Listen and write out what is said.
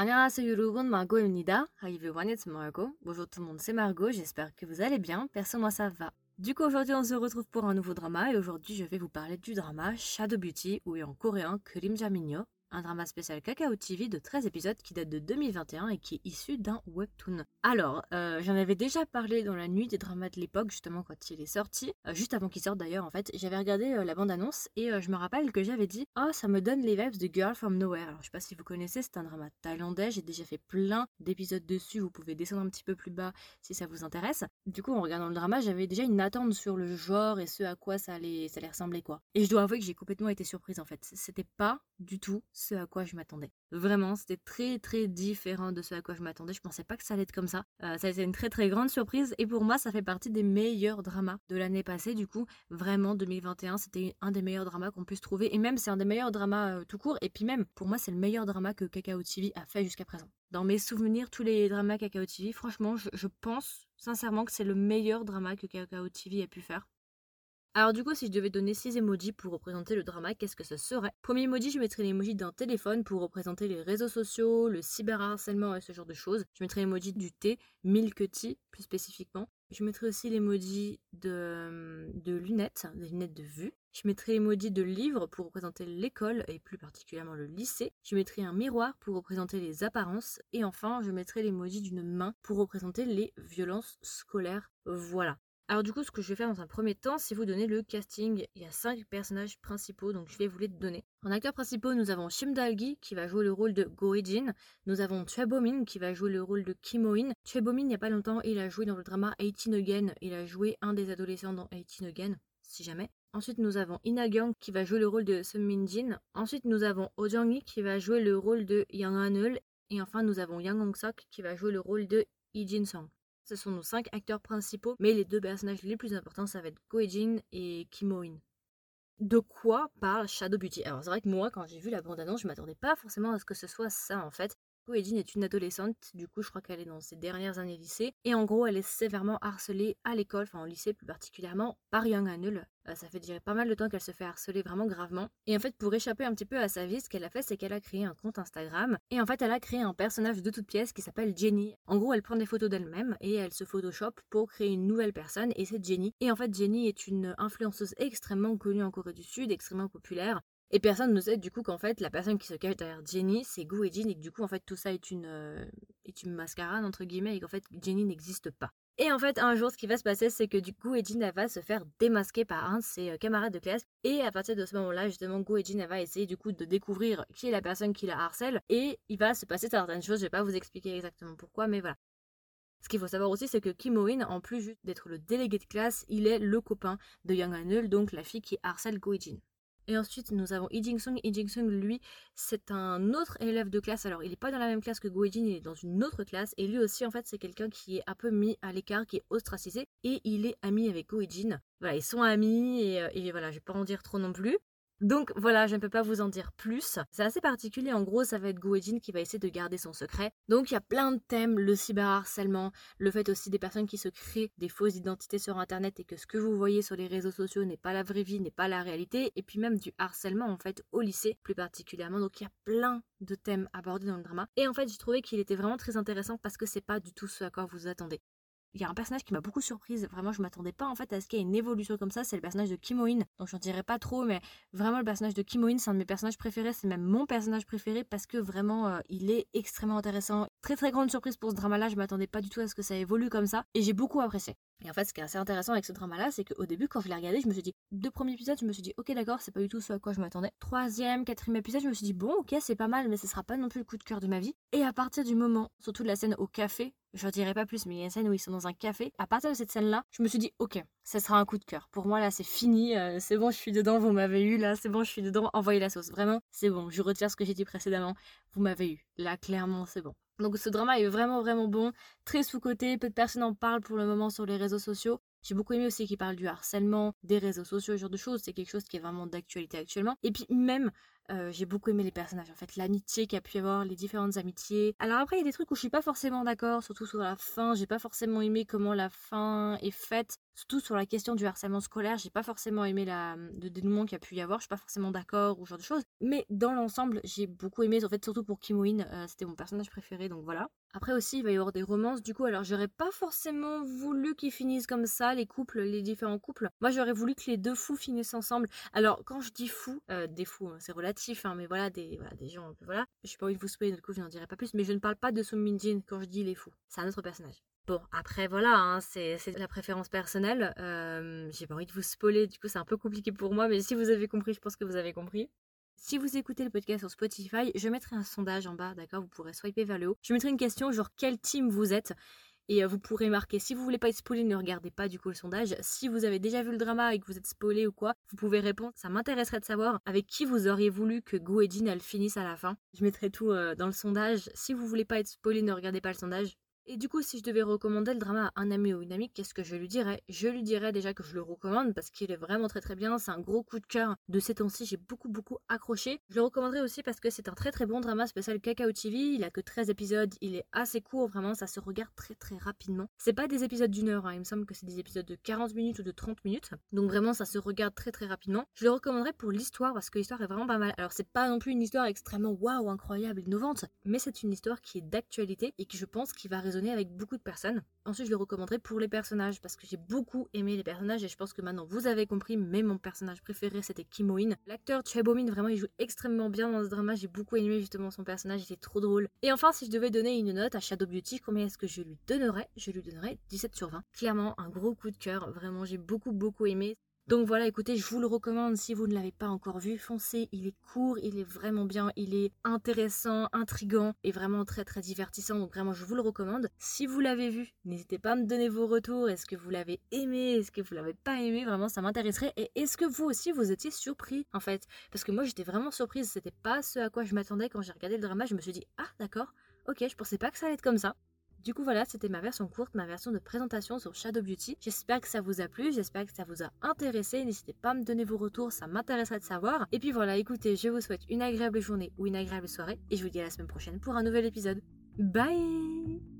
안녕하세요 여러분, Margot입니다. Hi everyone, it's Margot. Bonjour tout le monde, c'est Margot, j'espère que vous allez bien. Perso, moi ça va. Du coup, aujourd'hui, on se retrouve pour un nouveau drama et aujourd'hui, je vais vous parler du drama Shadow Beauty ou en coréen 그림자 미녀 un drama spécial Kakao TV de 13 épisodes qui date de 2021 et qui est issu d'un webtoon. Alors, euh, j'en avais déjà parlé dans la nuit des dramas de l'époque, justement quand il est sorti, euh, juste avant qu'il sorte d'ailleurs en fait, j'avais regardé euh, la bande-annonce et je me rappelle que j'avais dit « Oh, ça me donne les vibes de Girl From Nowhere ». Alors, je sais pas si vous connaissez, c'est un drama thaïlandais, j'ai déjà fait plein d'épisodes dessus, vous pouvez descendre un petit peu plus bas si ça vous intéresse. Du coup, en regardant le drama, j'avais déjà une attente sur le genre et ce à quoi ça allait, ça allait ressembler quoi. Et je dois avouer que j'ai complètement été surprise en fait. C'était pas du tout ce à quoi je m'attendais. Vraiment, c'était très très différent de ce à quoi je m'attendais. Je pensais pas que ça allait être comme ça. Euh, ça a été une très très grande surprise et pour moi, ça fait partie des meilleurs dramas de l'année passée. Du coup, vraiment 2021, c'était un des meilleurs dramas qu'on puisse trouver et même c'est un des meilleurs dramas euh, tout court. Et puis même, pour moi, c'est le meilleur drama que Kakao TV a fait jusqu'à présent. Dans mes souvenirs, tous les dramas Kakao TV, franchement, je pense sincèrement que c'est le meilleur drama que Kakao TV a pu faire. Alors du coup, si je devais donner 6 emojis pour représenter le drama, qu'est-ce que ce serait? Premier emoji, je mettrais l'emoji d'un téléphone pour représenter les réseaux sociaux, le cyberharcèlement et ce genre de choses. Je mettrais l'emoji du thé, milk tea plus spécifiquement. Je mettrais aussi l'emoji de, de lunettes, des lunettes de vue. Je mettrais l'emoji de livre pour représenter l'école et plus particulièrement le lycée. Je mettrais un miroir pour représenter les apparences. Et enfin, je mettrais l'emoji d'une main pour représenter les violences scolaires. Voilà. Alors du coup, ce que je vais faire dans un premier temps, c'est vous donner le casting. Il y a cinq personnages principaux, donc je vais vous les donner. En acteurs principaux, nous avons Shim Dalgi qui va jouer le rôle de Go Jin. Nous avons Bomin qui va jouer le rôle de Kim In. Bomin, il n'y a pas longtemps, il a joué dans le drama 18 Again. Il a joué un des adolescents dans 18 Again, si jamais. Ensuite, nous avons Ina Gyung qui va jouer le rôle de Min Jin. Ensuite, nous avons Oh Jung qui va jouer le rôle de Yang Hanul. Et enfin, nous avons Yang Hong Sok qui va jouer le rôle de Lee Jin Song. Ce sont nos cinq acteurs principaux, mais les deux personnages les plus importants, ça va être Go Jin et Kim In. De quoi parle Shadow Beauty? Alors c'est vrai que moi, quand j'ai vu la bande-annonce, je m'attendais pas forcément à ce que ce soit ça en fait. Edine est une adolescente, du coup je crois qu'elle est dans ses dernières années lycée, et en gros elle est sévèrement harcelée à l'école, enfin au lycée plus particulièrement, par Young Anul. Euh, ça fait déjà pas mal de temps qu'elle se fait harceler vraiment gravement. Et en fait pour échapper un petit peu à sa vie, ce qu'elle a fait c'est qu'elle a créé un compte Instagram, et en fait elle a créé un personnage de toute pièce qui s'appelle Jenny. En gros elle prend des photos d'elle-même, et elle se photoshop pour créer une nouvelle personne, et c'est Jenny. Et en fait Jenny est une influenceuse extrêmement connue en Corée du Sud, extrêmement populaire, et personne ne sait du coup qu'en fait la personne qui se cache derrière Jenny c'est Gu et et que du coup en fait tout ça est une, euh, est une mascarade entre guillemets et qu'en fait Jenny n'existe pas. Et en fait un jour ce qui va se passer c'est que du coup va se faire démasquer par un de ses euh, camarades de classe et à partir de ce moment là justement Gu et va essayer du coup de découvrir qui est la personne qui la harcèle et il va se passer certaines choses, je vais pas vous expliquer exactement pourquoi mais voilà. Ce qu'il faut savoir aussi, c'est que Kim In, en plus d'être le délégué de classe, il est le copain de Yang Hanul, donc la fille qui harcèle Go Jin. Et ensuite, nous avons Lee Jing-sung. Lee Jing-sung, lui, c'est un autre élève de classe. Alors, il n'est pas dans la même classe que Go Jin, il est dans une autre classe. Et lui aussi, en fait, c'est quelqu'un qui est un peu mis à l'écart, qui est ostracisé. Et il est ami avec Go Jin. Voilà, ils sont amis. Et, euh, et voilà, je vais pas en dire trop non plus. Donc voilà, je ne peux pas vous en dire plus. C'est assez particulier, en gros, ça va être Goejin qui va essayer de garder son secret. Donc il y a plein de thèmes, le cyberharcèlement, le fait aussi des personnes qui se créent des fausses identités sur internet et que ce que vous voyez sur les réseaux sociaux n'est pas la vraie vie, n'est pas la réalité, et puis même du harcèlement en fait au lycée plus particulièrement. Donc il y a plein de thèmes abordés dans le drama. Et en fait, j'ai trouvé qu'il était vraiment très intéressant parce que c'est pas du tout ce à quoi vous attendez il y a un personnage qui m'a beaucoup surprise. Vraiment, je m'attendais pas en fait à ce qu'il y ait une évolution comme ça. C'est le personnage de Kimoin. Donc, j'en dirais pas trop, mais vraiment, le personnage de Kimoin, c'est un de mes personnages préférés. C'est même mon personnage préféré parce que vraiment, euh, il est extrêmement intéressant. Très très grande surprise pour ce drama-là. Je m'attendais pas du tout à ce que ça évolue comme ça. Et j'ai beaucoup apprécié. Et en fait, ce qui est assez intéressant avec ce drama-là, c'est qu'au début, quand je l'ai regardé, je me suis dit, deux premiers épisodes, je me suis dit, ok, d'accord, c'est pas du tout ce à quoi je m'attendais. Troisième, quatrième épisode, je me suis dit, bon, ok, c'est pas mal, mais ce sera pas non plus le coup de cœur de ma vie. Et à partir du moment, surtout de la scène au café, je ne dirai pas plus, mais il y a une scène où ils sont dans un café. À partir de cette scène-là, je me suis dit, ok, ça sera un coup de cœur. Pour moi, là, c'est fini. Euh, c'est bon, je suis dedans. Vous m'avez eu. Là, c'est bon, je suis dedans. Envoyez la sauce. Vraiment, c'est bon. Je retire ce que j'ai dit précédemment. Vous m'avez eu. Là, clairement, c'est bon. Donc, ce drama est vraiment, vraiment bon. Très sous-côté. Peu de personnes en parlent pour le moment sur les réseaux sociaux. J'ai beaucoup aimé aussi qu'il parle du harcèlement, des réseaux sociaux, ce genre de choses. C'est quelque chose qui est vraiment d'actualité actuellement. Et puis, même Euh, j'ai beaucoup aimé les personnages, en fait, l'amitié qu'il y a pu y avoir, les différentes amitiés. Alors après, il y a des trucs où je suis pas forcément d'accord, surtout sur la fin. J'ai pas forcément aimé comment la fin est faite. Surtout sur la question du harcèlement scolaire, j'ai pas forcément aimé la, le dénouement qu'il y a pu y avoir, je suis pas forcément d'accord ou ce genre de choses. Mais dans l'ensemble, j'ai beaucoup aimé, en fait, surtout pour Kimoin, euh, c'était mon personnage préféré, donc voilà. Après aussi, il va y avoir des romances, du coup, alors j'aurais pas forcément voulu qu'ils finissent comme ça, les couples, les différents couples. Moi, j'aurais voulu que les deux fous finissent ensemble. Alors, quand je dis fous, euh, des fous, hein, c'est relatif, hein, mais voilà, des, voilà, des gens, voilà. Je suis pas envie de vous spoiler, du coup, je n'en dirai pas plus, mais je ne parle pas de Sung Min quand je dis les fous. C'est un autre personnage. Bon, après voilà, hein, c'est la préférence personnelle. Euh, j'ai pas envie de vous spoiler, du coup c'est un peu compliqué pour moi, mais si vous avez compris, je pense que vous avez compris. Si vous écoutez le podcast sur Spotify, je mettrai un sondage en bas, d'accord Vous pourrez swiper vers le haut. Je mettrai une question genre quel team vous êtes? Et euh, vous pourrez marquer. Si vous voulez pas être spoilé, ne regardez pas du coup le sondage. Si vous avez déjà vu le drama et que vous êtes spoilé ou quoi, vous pouvez répondre. Ça m'intéresserait de savoir avec qui vous auriez voulu que Go et Jin à la fin. Je mettrai tout euh, dans le sondage. Si vous voulez pas être spoilé, ne regardez pas le sondage. Et du coup, si je devais recommander le drama à un ami ou une amie, qu'est-ce que je lui dirais? Je lui dirais déjà que je le recommande parce qu'il est vraiment très très bien. C'est un gros coup de cœur de ces temps-ci. J'ai beaucoup beaucoup accroché. Je le recommanderais aussi parce que c'est un très très bon drama spécial Kakao TV. Il a que 13 épisodes. Il est assez court, vraiment. Ça se regarde très très rapidement. C'est pas des épisodes d'une heure. Hein. Il me semble que c'est des épisodes de 40 minutes ou de 30 minutes. Donc vraiment, ça se regarde très très rapidement. Je le recommanderais pour l'histoire parce que l'histoire est vraiment pas mal. Alors, c'est pas non plus une histoire extrêmement waouh, incroyable, innovante. Mais c'est une histoire qui est d'actualité et qui, je pense, qui va avec beaucoup de personnes Ensuite, je le recommanderais pour les personnages parce que j'ai beaucoup aimé les personnages et je pense que maintenant vous avez compris, mais mon personnage préféré c'était Kimoin. L'acteur Chebomin, vraiment, il joue extrêmement bien dans ce drama. J'ai beaucoup aimé justement son personnage, il était trop drôle. Et enfin, si je devais donner une note à Shadow Beauty, combien est-ce que je lui donnerais? Je lui donnerais 17 sur 20. Clairement, un gros coup de cœur. Vraiment, j'ai beaucoup, beaucoup aimé. Donc voilà, écoutez, je vous le recommande si vous ne l'avez pas encore vu, foncez, il est court, il est vraiment bien, il est intéressant, intrigant et vraiment très très divertissant, donc vraiment je vous le recommande. Si vous l'avez vu, n'hésitez pas à me donner vos retours, est-ce que vous l'avez aimé, est-ce que vous l'avez pas aimé, vraiment ça m'intéresserait. Et est-ce que vous aussi vous étiez surpris en fait? Parce que moi j'étais vraiment surprise, c'était pas ce à quoi je m'attendais. Quand j'ai regardé le drama, je me suis dit ah d'accord, ok, je pensais pas que ça allait être comme ça. Du coup voilà, c'était ma version courte, ma version de présentation sur Shadow Beauty. J'espère que ça vous a plu, j'espère que ça vous a intéressé. N'hésitez pas à me donner vos retours, ça m'intéresserait de savoir. Et puis voilà, écoutez, je vous souhaite une agréable journée ou une agréable soirée et je vous dis à la semaine prochaine pour un nouvel épisode. Bye